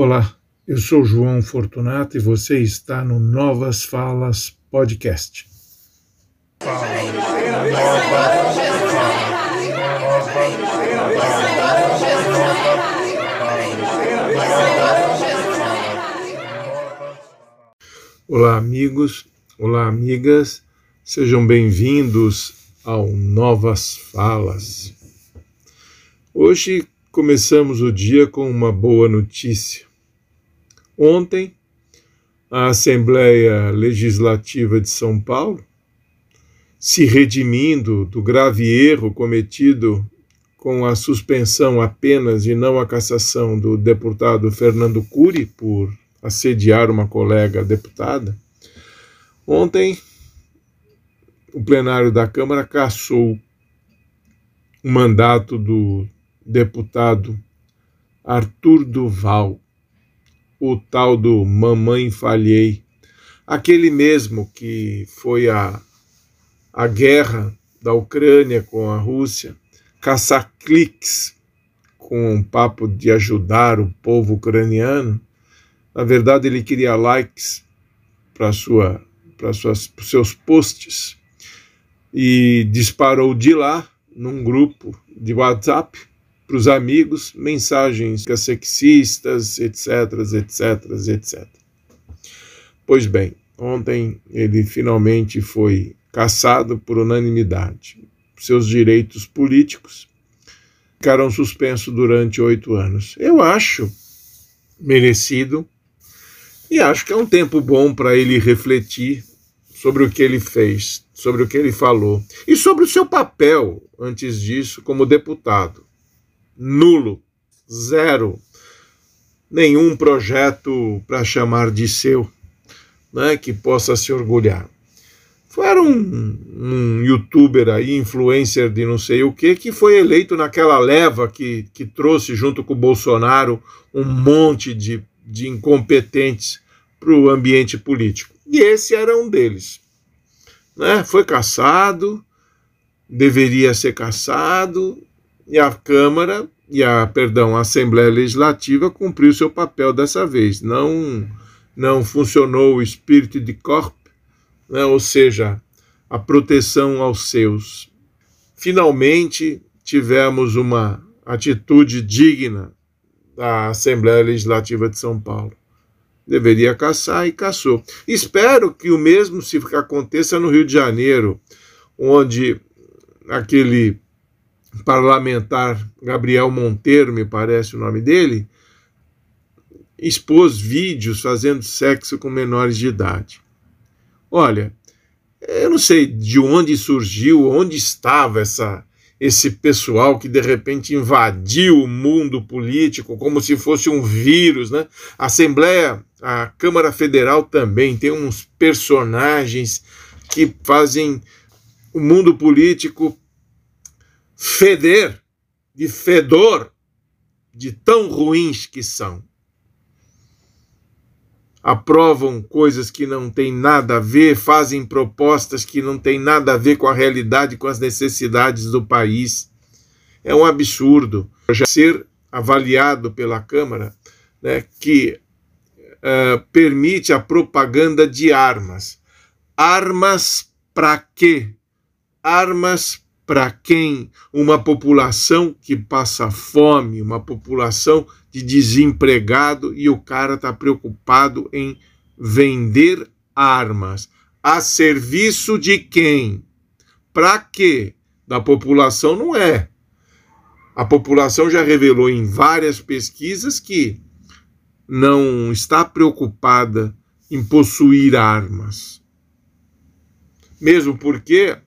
Olá, eu sou João Fortunato e você está no Novas Falas Podcast. Olá, amigos, olá, amigas, sejam bem-vindos ao Novas Falas. Hoje começamos o dia com uma boa notícia. Ontem, a Assembleia Legislativa de São Paulo, se redimindo do grave erro cometido com a suspensão apenas e não a cassação do deputado Fernando Cury por assediar uma colega deputada, ontem o plenário da Câmara cassou o mandato do deputado Arthur Duval, o tal do Mamãe Falhei, aquele mesmo que foi a, a guerra da Ucrânia com a Rússia, caçar cliques com um papo de ajudar o povo ucraniano. Na verdade, ele queria likes para sua para seus posts e disparou de lá num grupo de WhatsApp para os amigos mensagens sexistas, etc, etc, etc. Pois bem, ontem ele finalmente foi cassado por unanimidade. Seus direitos políticos ficaram suspensos durante oito anos. Eu acho merecido e acho que é um tempo bom para ele refletir sobre o que ele fez, sobre o que ele falou e sobre o seu papel antes disso como deputado nulo, zero, nenhum projeto para chamar de seu, né, que possa se orgulhar. Era um, um youtuber aí, influencer de não sei o que, que foi eleito naquela leva que, que trouxe junto com o Bolsonaro um monte de, de incompetentes para o ambiente político. E esse era um deles. Né? Foi caçado, deveria ser caçado, e a Câmara e a, perdão, a Assembleia Legislativa cumpriu seu papel dessa vez. Não não funcionou o espírito de corpo, né, ou seja, a proteção aos seus. Finalmente tivemos uma atitude digna da Assembleia Legislativa de São Paulo. Deveria caçar e caçou. Espero que o mesmo se aconteça no Rio de Janeiro, onde aquele parlamentar Gabriel Monteiro, me parece o nome dele, expôs vídeos fazendo sexo com menores de idade. Olha, eu não sei de onde surgiu, onde estava essa esse pessoal que de repente invadiu o mundo político como se fosse um vírus, né? A Assembleia, a Câmara Federal também tem uns personagens que fazem o mundo político feder, de fedor, de tão ruins que são. Aprovam coisas que não têm nada a ver, fazem propostas que não têm nada a ver com a realidade, com as necessidades do país. É um absurdo já ser avaliado pela Câmara né, que uh, permite a propaganda de armas. Armas para quê? Armas para quem uma população que passa fome, uma população de desempregado e o cara está preocupado em vender armas a serviço de quem? Para quê? Da população não é. A população já revelou em várias pesquisas que não está preocupada em possuir armas. Mesmo porque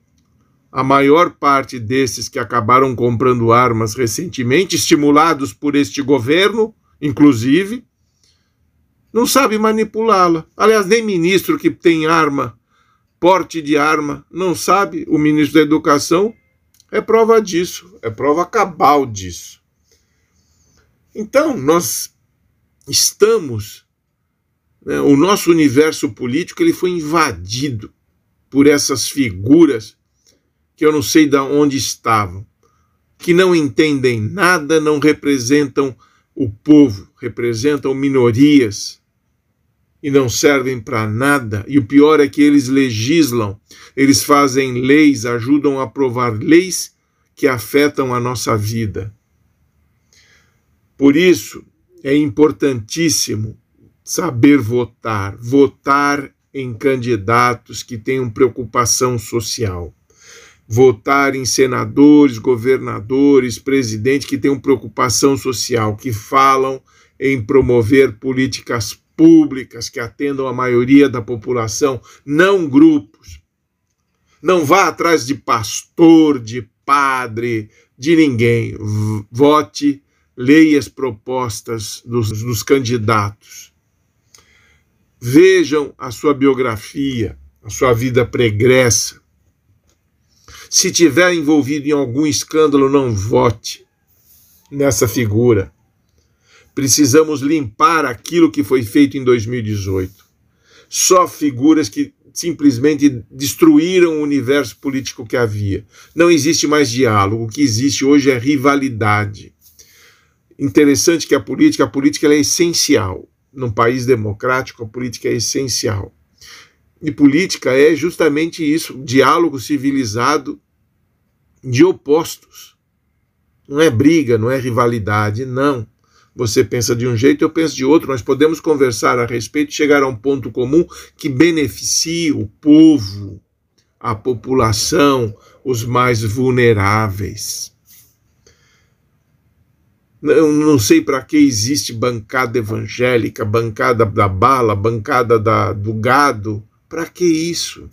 a maior parte desses que acabaram comprando armas recentemente, estimulados por este governo, inclusive, não sabe manipulá-la. Aliás, nem ministro que tem arma, porte de arma, não sabe. O ministro da Educação é prova disso, é prova cabal disso. Então, nós estamos, né, o nosso universo político ele foi invadido por essas figuras que eu não sei de onde estavam, que não entendem nada, não representam o povo, representam minorias e não servem para nada. E o pior é que eles legislam, eles fazem leis, ajudam a aprovar leis que afetam a nossa vida. Por isso, é importantíssimo saber votar, votar em candidatos que tenham preocupação social, votar em senadores, governadores, presidentes que tenham preocupação social, que falam em promover políticas públicas que atendam a maioria da população, não grupos. Não vá atrás de pastor, de padre, de ninguém. Vote, leia as propostas dos, dos candidatos. Vejam a sua biografia, a sua vida pregressa. Se tiver envolvido em algum escândalo, não vote nessa figura. Precisamos limpar aquilo que foi feito em 2018. Só figuras que simplesmente destruíram o universo político que havia. Não existe mais diálogo, o que existe hoje é rivalidade. Interessante que a política, a política é essencial. Num país democrático, a política é essencial. E política é justamente isso, diálogo civilizado de opostos. Não é briga, não é rivalidade, não. Você pensa de um jeito, eu penso de outro. Nós podemos conversar a respeito chegar a um ponto comum que beneficie o povo, a população, os mais vulneráveis. Eu não sei para que existe bancada evangélica, bancada da bala, bancada da, do gado. Para que isso?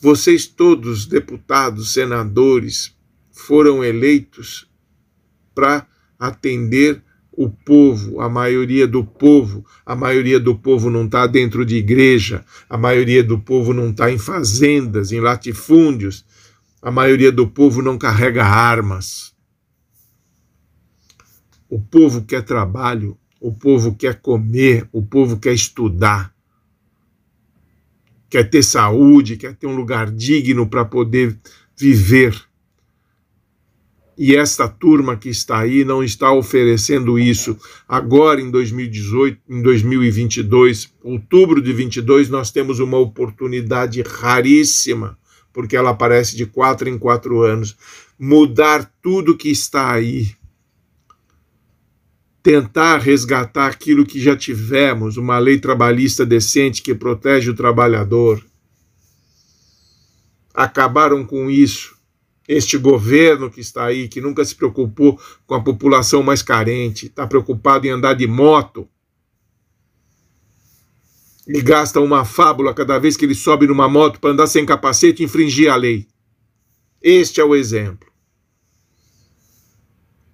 Vocês todos, deputados, senadores, foram eleitos para atender o povo, a maioria do povo, a maioria do povo não está dentro de igreja, a maioria do povo não está em fazendas, em latifúndios, a maioria do povo não carrega armas. O povo quer trabalho, o povo quer comer, o povo quer estudar, quer ter saúde, quer ter um lugar digno para poder viver e esta turma que está aí não está oferecendo isso. Agora, em 2018, em 2022, outubro de 22, nós temos uma oportunidade raríssima, porque ela aparece de quatro em quatro anos, mudar tudo que está aí. Tentar resgatar aquilo que já tivemos, uma lei trabalhista decente que protege o trabalhador. Acabaram com isso este governo que está aí, que nunca se preocupou com a população mais carente, está preocupado em andar de moto e gasta uma fábula cada vez que ele sobe numa moto para andar sem capacete e infringir a lei. Este é o exemplo.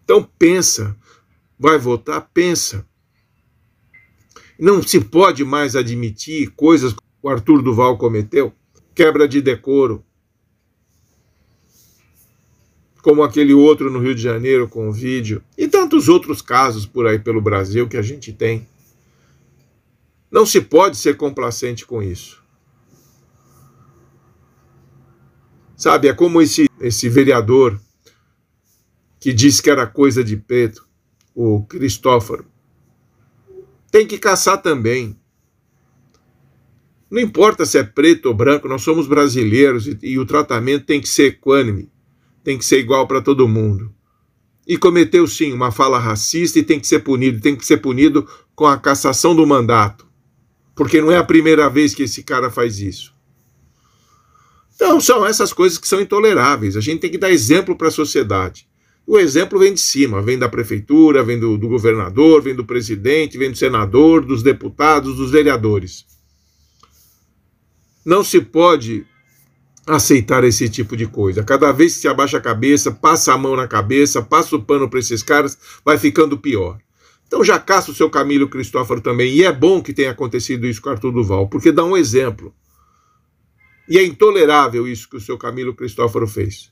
Então pensa, vai votar, pensa. Não se pode mais admitir coisas que o Arthur Duval cometeu, quebra de decoro, como aquele outro no Rio de Janeiro com o vídeo, e tantos outros casos por aí pelo Brasil que a gente tem. Não se pode ser complacente com isso. Sabe, é como esse, esse vereador que disse que era coisa de preto, o Cristóforo. Tem que caçar também. Não importa se é preto ou branco, nós somos brasileiros e, e o tratamento tem que ser equânime tem que ser igual para todo mundo. E cometeu sim uma fala racista e tem que ser punido, tem que ser punido com a cassação do mandato. Porque não é a primeira vez que esse cara faz isso. Então, são essas coisas que são intoleráveis. A gente tem que dar exemplo para a sociedade. O exemplo vem de cima, vem da prefeitura, vem do, do, governador, vem do presidente, vem do senador, dos deputados, dos vereadores. Não se pode aceitar esse tipo de coisa. Cada vez que se abaixa a cabeça, passa a mão na cabeça, passa o pano para esses caras, vai ficando pior. Então já caça o seu Camilo Cristóforo também. E é bom que tenha acontecido isso com Arthur Duval, porque dá um exemplo. E é intolerável isso que o seu Camilo Cristóforo fez.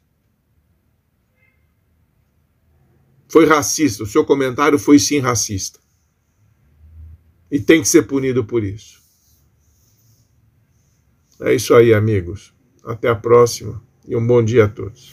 Foi racista. O seu comentário foi sim racista. E tem que ser punido por isso. É isso aí, amigos. Até a próxima e um bom dia a todos.